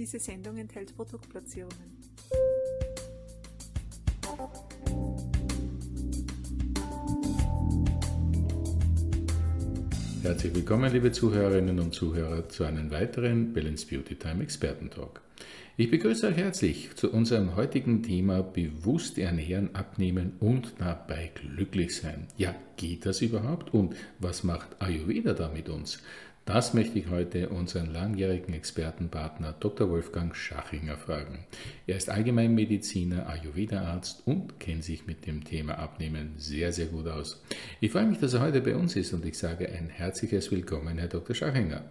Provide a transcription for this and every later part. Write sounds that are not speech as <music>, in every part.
Diese Sendung enthält Produktplatzierungen. Herzlich willkommen, liebe Zuhörerinnen und Zuhörer, zu einem weiteren Balance Beauty Time Expertentalk. Ich begrüße euch herzlich zu unserem heutigen Thema bewusst ernähren, abnehmen und dabei glücklich sein. Ja, geht das überhaupt? Und was macht Ayurveda da mit uns? Das möchte ich heute unseren langjährigen Expertenpartner Dr. Wolfgang Schachinger fragen. Er ist Allgemeinmediziner, Ayurveda-Arzt und kennt sich mit dem Thema Abnehmen sehr, sehr gut aus. Ich freue mich, dass er heute bei uns ist und ich sage ein herzliches Willkommen, Herr Dr. Schachinger.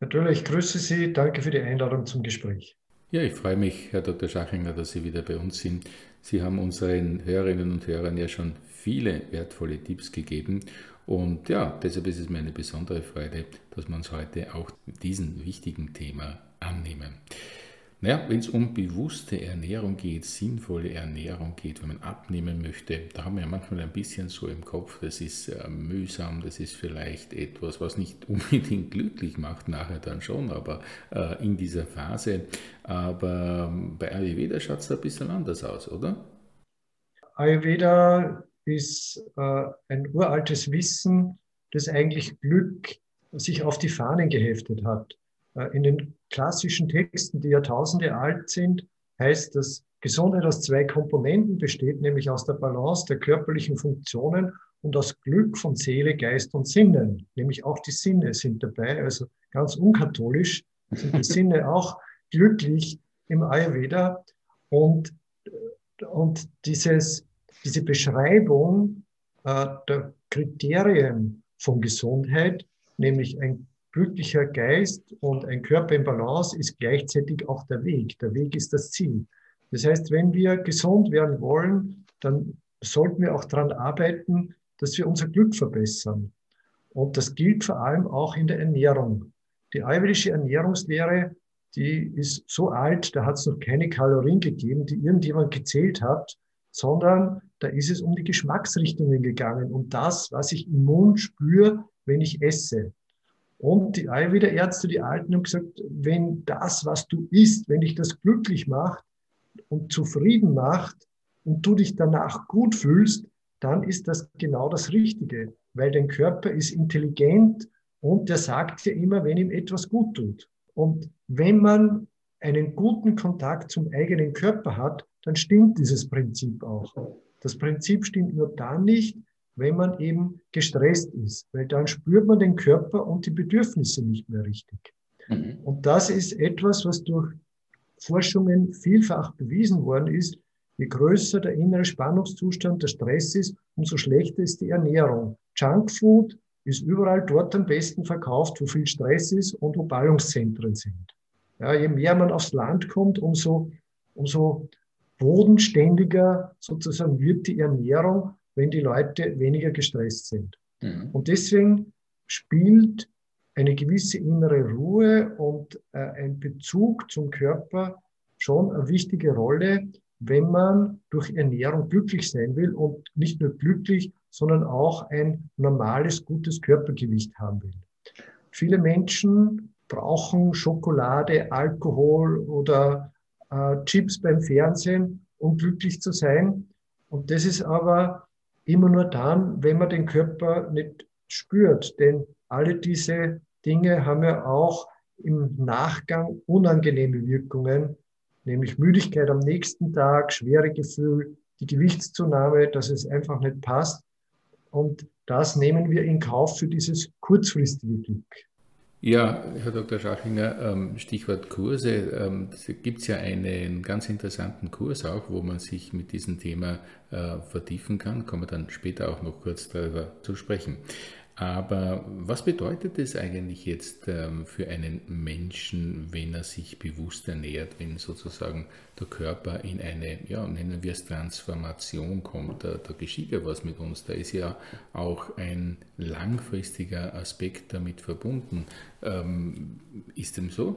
Natürlich, grüße Sie, danke für die Einladung zum Gespräch. Ja, ich freue mich, Herr Dr. Schachinger, dass Sie wieder bei uns sind. Sie haben unseren Hörerinnen und Hörern ja schon viele wertvolle Tipps gegeben und ja, deshalb ist es mir eine besondere Freude, dass wir uns heute auch diesem wichtigen Thema annehmen. Naja, wenn es um bewusste Ernährung geht, sinnvolle Ernährung geht, wenn man abnehmen möchte, da haben wir ja manchmal ein bisschen so im Kopf, das ist äh, mühsam, das ist vielleicht etwas, was nicht <laughs> unbedingt glücklich macht, nachher dann schon, aber äh, in dieser Phase. Aber ähm, bei Ayurveda schaut es da ein bisschen anders aus, oder? Ayurveda ist äh, ein uraltes Wissen, das eigentlich Glück sich auf die Fahnen geheftet hat. Äh, in den klassischen Texten, die Jahrtausende alt sind, heißt, dass Gesundheit aus zwei Komponenten besteht, nämlich aus der Balance der körperlichen Funktionen und aus Glück von Seele, Geist und Sinnen. Nämlich auch die Sinne sind dabei, also ganz unkatholisch sind die Sinne <laughs> auch glücklich im Ayurveda. Und, und dieses diese Beschreibung äh, der Kriterien von Gesundheit, nämlich ein glücklicher Geist und ein Körper in Balance, ist gleichzeitig auch der Weg. Der Weg ist das Ziel. Das heißt, wenn wir gesund werden wollen, dann sollten wir auch daran arbeiten, dass wir unser Glück verbessern. Und das gilt vor allem auch in der Ernährung. Die ayurvedische Ernährungslehre, die ist so alt, da hat es noch keine Kalorien gegeben, die irgendjemand gezählt hat, sondern da ist es um die Geschmacksrichtungen gegangen, um das, was ich im Mund spüre, wenn ich esse. Und die Ayurveda-Ärzte, die Alten, haben gesagt, wenn das, was du isst, wenn dich das glücklich macht und zufrieden macht und du dich danach gut fühlst, dann ist das genau das Richtige, weil dein Körper ist intelligent und der sagt dir immer, wenn ihm etwas gut tut. Und wenn man einen guten Kontakt zum eigenen Körper hat, dann stimmt dieses Prinzip auch. Das Prinzip stimmt nur dann nicht, wenn man eben gestresst ist, weil dann spürt man den Körper und die Bedürfnisse nicht mehr richtig. Mhm. Und das ist etwas, was durch Forschungen vielfach bewiesen worden ist. Je größer der innere Spannungszustand, der Stress ist, umso schlechter ist die Ernährung. Junkfood ist überall dort am besten verkauft, wo viel Stress ist und wo Ballungszentren sind. Ja, je mehr man aufs Land kommt, umso, umso bodenständiger sozusagen wird die Ernährung, wenn die Leute weniger gestresst sind. Mhm. Und deswegen spielt eine gewisse innere Ruhe und äh, ein Bezug zum Körper schon eine wichtige Rolle, wenn man durch Ernährung glücklich sein will und nicht nur glücklich, sondern auch ein normales, gutes Körpergewicht haben will. Viele Menschen brauchen Schokolade, Alkohol oder äh, Chips beim Fernsehen, um glücklich zu sein. Und das ist aber immer nur dann, wenn man den Körper nicht spürt. Denn alle diese Dinge haben ja auch im Nachgang unangenehme Wirkungen, nämlich Müdigkeit am nächsten Tag, schwere Gefühl, die Gewichtszunahme, dass es einfach nicht passt. Und das nehmen wir in Kauf für dieses kurzfristige Glück. Ja, Herr Dr. Schachinger, ähm, Stichwort Kurse. Ähm, da gibt es ja einen ganz interessanten Kurs auch, wo man sich mit diesem Thema äh, vertiefen kann. Kommen wir dann später auch noch kurz darüber zu sprechen. Aber was bedeutet es eigentlich jetzt ähm, für einen Menschen, wenn er sich bewusst ernährt, wenn sozusagen der Körper in eine, ja, nennen wir es Transformation kommt? Da, da geschieht ja was mit uns. Da ist ja auch ein langfristiger Aspekt damit verbunden. Ähm, ist dem so?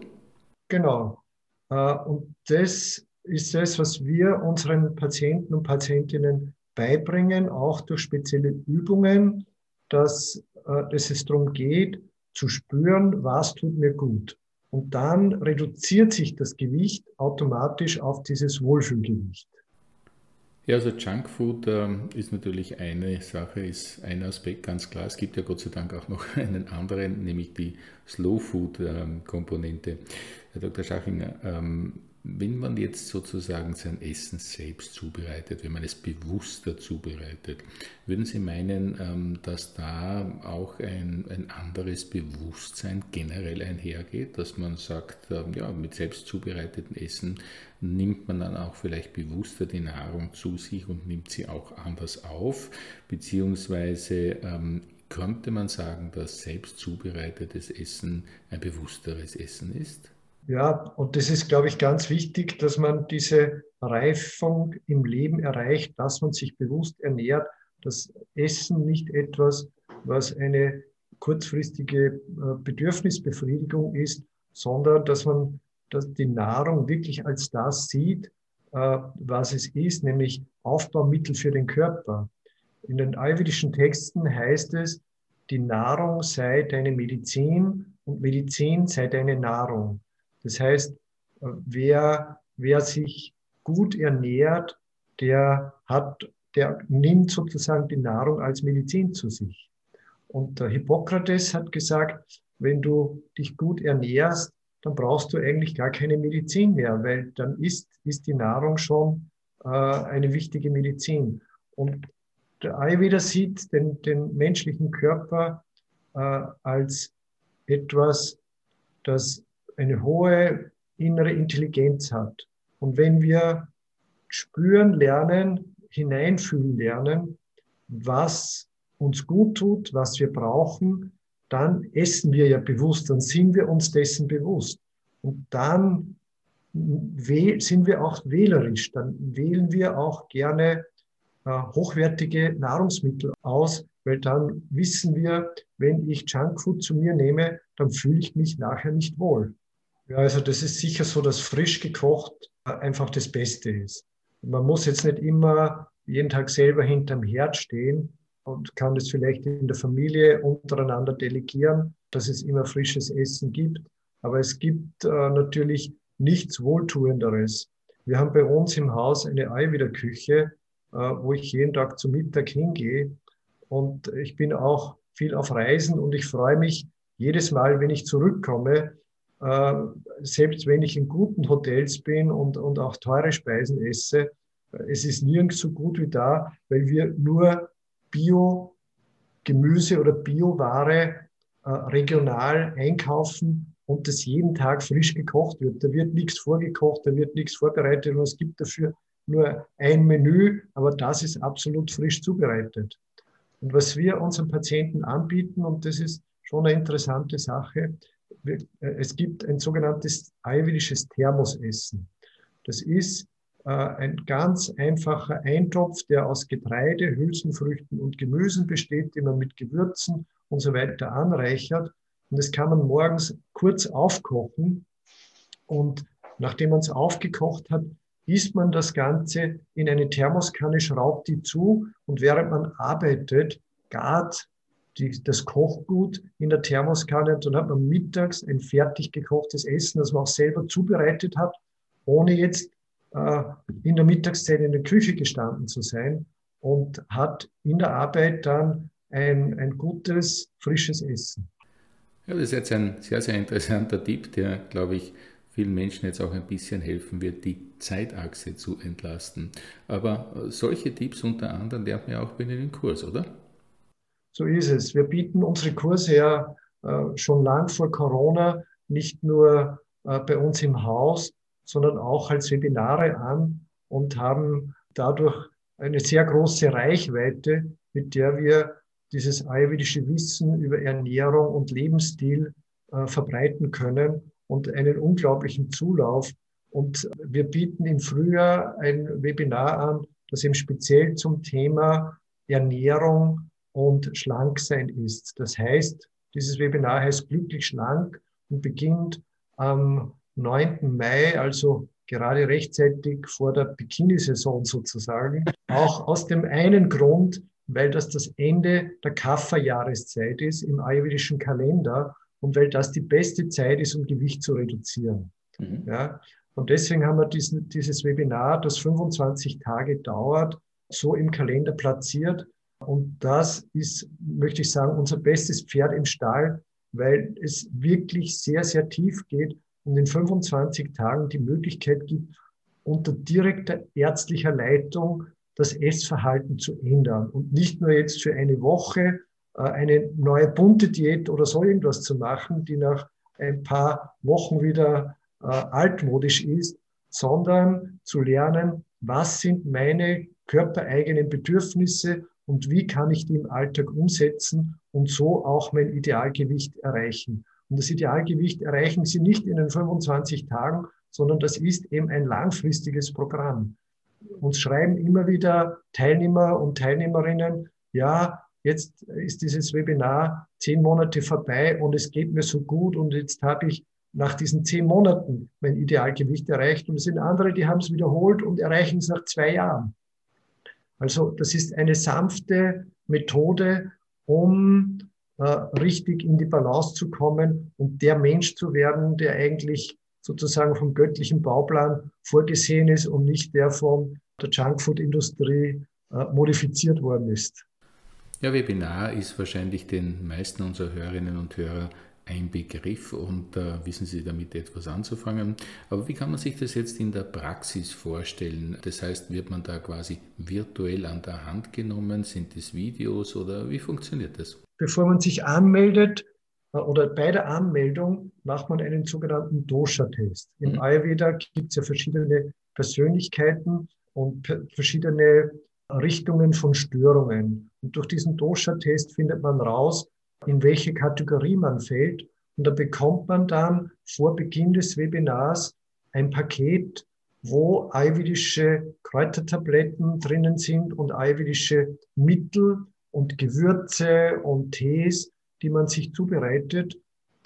Genau. Äh, und das ist das, was wir unseren Patienten und Patientinnen beibringen, auch durch spezielle Übungen dass, dass es darum geht, zu spüren, was tut mir gut. Und dann reduziert sich das Gewicht automatisch auf dieses Wohlfühlgewicht. Ja, also Junkfood ähm, ist natürlich eine Sache, ist ein Aspekt ganz klar. Es gibt ja Gott sei Dank auch noch <laughs> einen anderen, nämlich die Slow Food ähm, Komponente. Herr Dr. Schachinger, ähm, wenn man jetzt sozusagen sein Essen selbst zubereitet, wenn man es bewusster zubereitet, würden Sie meinen, ähm, dass da auch ein, ein anderes Bewusstsein generell einhergeht, dass man sagt, ähm, ja, mit selbst zubereitetem Essen nimmt man dann auch vielleicht bewusster die Nahrung zu sich und nimmt sie auch anders auf, beziehungsweise ähm, könnte man sagen, dass selbst zubereitetes Essen ein bewussteres Essen ist? Ja, und das ist, glaube ich, ganz wichtig, dass man diese Reifung im Leben erreicht, dass man sich bewusst ernährt, dass Essen nicht etwas, was eine kurzfristige äh, Bedürfnisbefriedigung ist, sondern dass man dass die Nahrung wirklich als das sieht, äh, was es ist, nämlich Aufbaumittel für den Körper. In den ayurvedischen Texten heißt es, die Nahrung sei deine Medizin und Medizin sei deine Nahrung. Das heißt, wer, wer sich gut ernährt, der hat, der nimmt sozusagen die Nahrung als Medizin zu sich. Und der Hippokrates hat gesagt, wenn du dich gut ernährst, dann brauchst du eigentlich gar keine Medizin mehr, weil dann ist, ist die Nahrung schon äh, eine wichtige Medizin. Und der Ayurveda sieht den, den menschlichen Körper äh, als etwas, das eine hohe innere Intelligenz hat. Und wenn wir spüren lernen, hineinfühlen lernen, was uns gut tut, was wir brauchen, dann essen wir ja bewusst, dann sind wir uns dessen bewusst. Und dann sind wir auch wählerisch, dann wählen wir auch gerne äh, hochwertige Nahrungsmittel aus, weil dann wissen wir, wenn ich Junkfood zu mir nehme, dann fühle ich mich nachher nicht wohl. Ja, also das ist sicher so, dass frisch gekocht einfach das Beste ist. Man muss jetzt nicht immer jeden Tag selber hinterm Herd stehen und kann das vielleicht in der Familie untereinander delegieren, dass es immer frisches Essen gibt. Aber es gibt äh, natürlich nichts Wohltuenderes. Wir haben bei uns im Haus eine Eiwiederküche, äh, wo ich jeden Tag zum Mittag hingehe. Und ich bin auch viel auf Reisen und ich freue mich jedes Mal, wenn ich zurückkomme, äh, selbst wenn ich in guten Hotels bin und, und auch teure Speisen esse, es ist nirgends so gut wie da, weil wir nur Bio-Gemüse oder Bioware äh, regional einkaufen und das jeden Tag frisch gekocht wird. Da wird nichts vorgekocht, da wird nichts vorbereitet und es gibt dafür nur ein Menü, aber das ist absolut frisch zubereitet. Und was wir unseren Patienten anbieten, und das ist schon eine interessante Sache, es gibt ein sogenanntes ayurvedisches Thermosessen. Das ist äh, ein ganz einfacher Eintopf, der aus Getreide, Hülsenfrüchten und Gemüsen besteht, die man mit Gewürzen und so weiter anreichert. Und das kann man morgens kurz aufkochen. Und nachdem man es aufgekocht hat, isst man das Ganze in eine Thermoskanne, schraubt die zu und während man arbeitet, gart die, das Kochgut in der Thermoskanne. Dann hat man mittags ein fertig gekochtes Essen, das man auch selber zubereitet hat, ohne jetzt äh, in der Mittagszeit in der Küche gestanden zu sein und hat in der Arbeit dann ein, ein gutes, frisches Essen. Ja, das ist jetzt ein sehr, sehr interessanter Tipp, der, glaube ich, vielen Menschen jetzt auch ein bisschen helfen wird, die Zeitachse zu entlasten. Aber solche Tipps unter anderem lernt man ja auch bei im Kurs, oder? So ist es. Wir bieten unsere Kurse ja äh, schon lang vor Corona nicht nur äh, bei uns im Haus, sondern auch als Webinare an und haben dadurch eine sehr große Reichweite, mit der wir dieses ayurvedische Wissen über Ernährung und Lebensstil äh, verbreiten können und einen unglaublichen Zulauf. Und wir bieten im Frühjahr ein Webinar an, das eben speziell zum Thema Ernährung und schlank sein ist. Das heißt, dieses Webinar heißt Glücklich schlank und beginnt am 9. Mai, also gerade rechtzeitig vor der Bikini-Saison sozusagen. Auch aus dem einen Grund, weil das das Ende der Kafferjahreszeit ist im ayurvedischen Kalender und weil das die beste Zeit ist, um Gewicht zu reduzieren. Mhm. Ja, und deswegen haben wir diesen, dieses Webinar, das 25 Tage dauert, so im Kalender platziert. Und das ist, möchte ich sagen, unser bestes Pferd im Stall, weil es wirklich sehr, sehr tief geht und in 25 Tagen die Möglichkeit gibt, unter direkter ärztlicher Leitung das Essverhalten zu ändern. Und nicht nur jetzt für eine Woche äh, eine neue bunte Diät oder so irgendwas zu machen, die nach ein paar Wochen wieder äh, altmodisch ist, sondern zu lernen, was sind meine körpereigenen Bedürfnisse und wie kann ich die im Alltag umsetzen und so auch mein Idealgewicht erreichen. Und das Idealgewicht erreichen Sie nicht in den 25 Tagen, sondern das ist eben ein langfristiges Programm. Uns schreiben immer wieder Teilnehmer und Teilnehmerinnen, ja, jetzt ist dieses Webinar zehn Monate vorbei und es geht mir so gut und jetzt habe ich nach diesen zehn Monaten mein Idealgewicht erreicht. Und es sind andere, die haben es wiederholt und erreichen es nach zwei Jahren. Also das ist eine sanfte Methode, um äh, richtig in die Balance zu kommen und der Mensch zu werden, der eigentlich sozusagen vom göttlichen Bauplan vorgesehen ist und nicht der von der Junkfood-Industrie äh, modifiziert worden ist. Ja, Webinar ist wahrscheinlich den meisten unserer Hörerinnen und Hörer ein Begriff und äh, wissen Sie damit etwas anzufangen. Aber wie kann man sich das jetzt in der Praxis vorstellen? Das heißt, wird man da quasi virtuell an der Hand genommen? Sind es Videos oder wie funktioniert das? Bevor man sich anmeldet äh, oder bei der Anmeldung macht man einen sogenannten Dosha-Test. Im mhm. Ayurveda gibt es ja verschiedene Persönlichkeiten und verschiedene Richtungen von Störungen. Und durch diesen Dosha-Test findet man raus, in welche Kategorie man fällt. Und da bekommt man dann vor Beginn des Webinars ein Paket, wo ayurvedische Kräutertabletten drinnen sind und ayurvedische Mittel und Gewürze und Tees, die man sich zubereitet,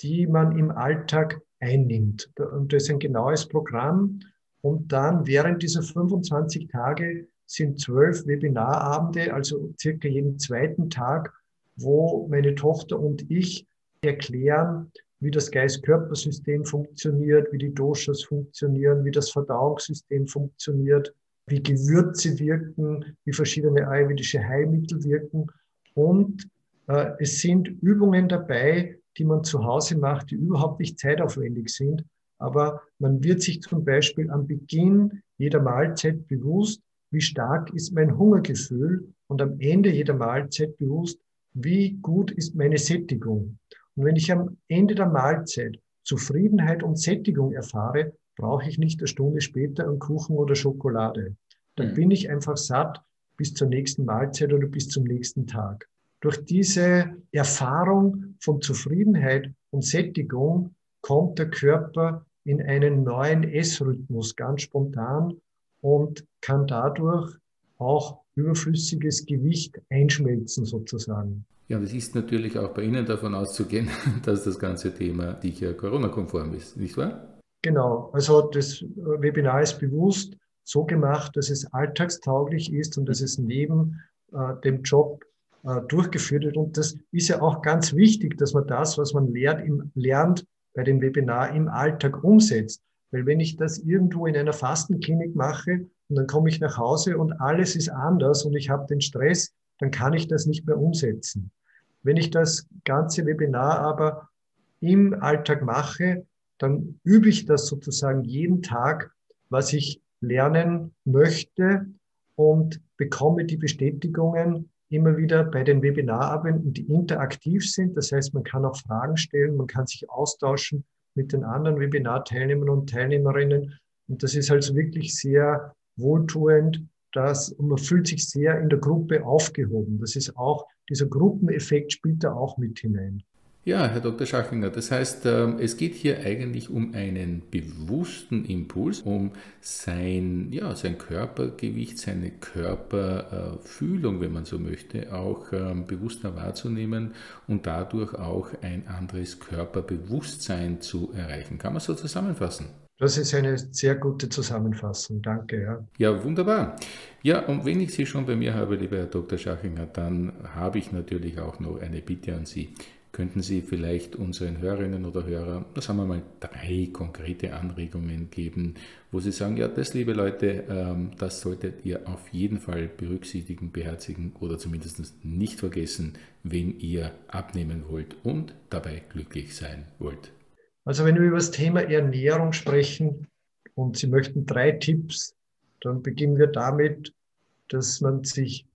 die man im Alltag einnimmt. Und das ist ein genaues Programm. Und dann während dieser 25 Tage sind zwölf Webinarabende, also circa jeden zweiten Tag, wo meine Tochter und ich erklären, wie das Geist-Körpersystem funktioniert, wie die Doshas funktionieren, wie das Verdauungssystem funktioniert, wie Gewürze wirken, wie verschiedene ayurvedische Heilmittel wirken. Und äh, es sind Übungen dabei, die man zu Hause macht, die überhaupt nicht zeitaufwendig sind. Aber man wird sich zum Beispiel am Beginn jeder Mahlzeit bewusst, wie stark ist mein Hungergefühl und am Ende jeder Mahlzeit bewusst, wie gut ist meine Sättigung. Und wenn ich am Ende der Mahlzeit Zufriedenheit und Sättigung erfahre, brauche ich nicht eine Stunde später einen Kuchen oder Schokolade. Dann mhm. bin ich einfach satt bis zur nächsten Mahlzeit oder bis zum nächsten Tag. Durch diese Erfahrung von Zufriedenheit und Sättigung kommt der Körper in einen neuen Essrhythmus ganz spontan und kann dadurch auch überflüssiges Gewicht einschmelzen sozusagen. Ja, und es ist natürlich auch bei Ihnen davon auszugehen, <laughs> dass das ganze Thema sicher Corona-konform ist, nicht wahr? Genau, also das Webinar ist bewusst so gemacht, dass es alltagstauglich ist und dass es neben äh, dem Job äh, durchgeführt wird. Und das ist ja auch ganz wichtig, dass man das, was man lernt, im, lernt bei dem Webinar im Alltag umsetzt. Weil wenn ich das irgendwo in einer Fastenklinik mache und dann komme ich nach Hause und alles ist anders und ich habe den Stress, dann kann ich das nicht mehr umsetzen. Wenn ich das ganze Webinar aber im Alltag mache, dann übe ich das sozusagen jeden Tag, was ich lernen möchte und bekomme die Bestätigungen immer wieder bei den Webinarabenden, die interaktiv sind. Das heißt, man kann auch Fragen stellen, man kann sich austauschen mit den anderen Webinarteilnehmern und Teilnehmerinnen. Und das ist also wirklich sehr wohltuend, dass man fühlt sich sehr in der Gruppe aufgehoben. Das ist auch, dieser Gruppeneffekt spielt da auch mit hinein. Ja, Herr Dr. Schachinger, das heißt, ähm, es geht hier eigentlich um einen bewussten Impuls, um sein, ja, sein Körpergewicht, seine Körperfühlung, wenn man so möchte, auch ähm, bewusster wahrzunehmen und dadurch auch ein anderes Körperbewusstsein zu erreichen. Kann man so zusammenfassen? Das ist eine sehr gute Zusammenfassung. Danke. Ja, ja wunderbar. Ja, und wenn ich Sie schon bei mir habe, lieber Herr Dr. Schachinger, dann habe ich natürlich auch noch eine Bitte an Sie. könnten Sie vielleicht unseren Hörerinnen oder Hörern, das haben wir mal, drei konkrete Anregungen geben, wo Sie sagen, ja, das, liebe Leute, ähm, das solltet ihr auf jeden Fall berücksichtigen, beherzigen oder zumindest nicht vergessen, wenn ihr abnehmen wollt und dabei glücklich sein wollt. Also wenn wir über das Thema Ernährung sprechen und Sie möchten drei Tipps, dann beginnen wir damit, dass man sich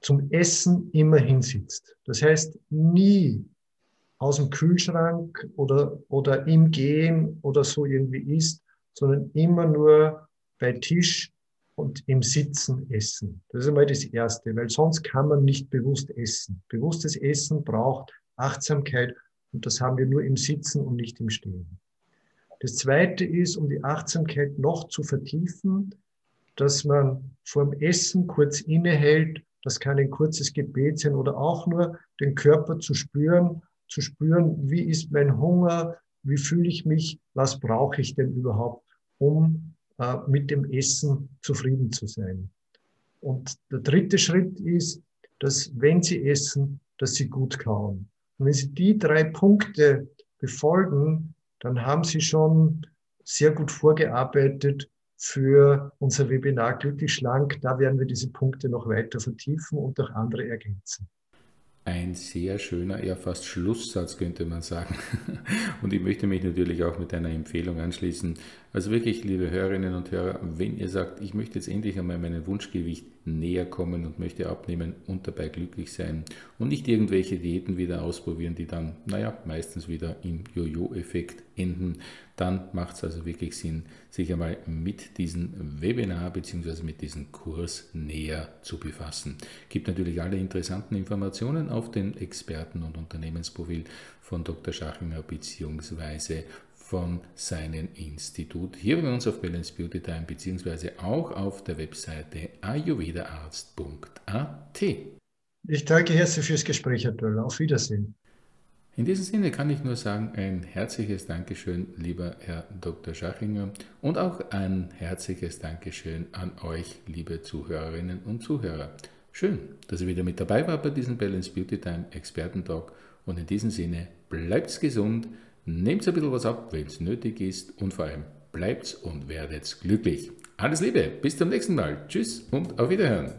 zum Essen immer hinsitzt. Das heißt, nie aus dem Kühlschrank oder, oder im Gehen oder so irgendwie isst, sondern immer nur bei Tisch und im Sitzen essen. Das ist einmal das Erste, weil sonst kann man nicht bewusst essen. Bewusstes Essen braucht Achtsamkeit und das haben wir nur im Sitzen und nicht im Stehen. Das Zweite ist, um die Achtsamkeit noch zu vertiefen, dass man vor dem Essen kurz innehält. Das kann ein kurzes Gebet sein oder auch nur den Körper zu spüren zu spüren, wie ist mein Hunger, wie fühle ich mich, was brauche ich denn überhaupt, um äh, mit dem Essen zufrieden zu sein. Und der dritte Schritt ist, dass wenn Sie essen, dass Sie gut kauen. Und wenn Sie die drei Punkte befolgen, dann haben Sie schon sehr gut vorgearbeitet für unser Webinar Glücklich Schlank. Da werden wir diese Punkte noch weiter vertiefen und auch andere ergänzen ein sehr schöner, ja fast Schlusssatz könnte man sagen. <laughs> Und ich möchte mich natürlich auch mit einer Empfehlung anschließen. Also wirklich, liebe Hörerinnen und Hörer, wenn ihr sagt, ich möchte jetzt endlich einmal meinem Wunschgewicht näher kommen und möchte abnehmen und dabei glücklich sein und nicht irgendwelche Diäten wieder ausprobieren, die dann, naja, meistens wieder im Jojo-Effekt enden, dann macht es also wirklich Sinn, sich einmal mit diesem Webinar bzw. mit diesem Kurs näher zu befassen. Gibt natürlich alle interessanten Informationen auf dem Experten- und Unternehmensprofil von Dr. Schachinger bzw von seinem Institut. Hier bei uns auf Balance Beauty Time beziehungsweise auch auf der Webseite ayurvedaarzt.at. Ich danke herzlich fürs Gespräch, Herr Döller. Auf Wiedersehen. In diesem Sinne kann ich nur sagen, ein herzliches Dankeschön, lieber Herr Dr. Schachinger, und auch ein herzliches Dankeschön an euch, liebe Zuhörerinnen und Zuhörer. Schön, dass ihr wieder mit dabei wart bei diesem Balance Beauty Time Expertentalk und in diesem Sinne bleibt gesund, Nehmt ein bisschen was ab, wenn es nötig ist und vor allem bleibt und werdet glücklich. Alles Liebe, bis zum nächsten Mal. Tschüss und auf Wiederhören.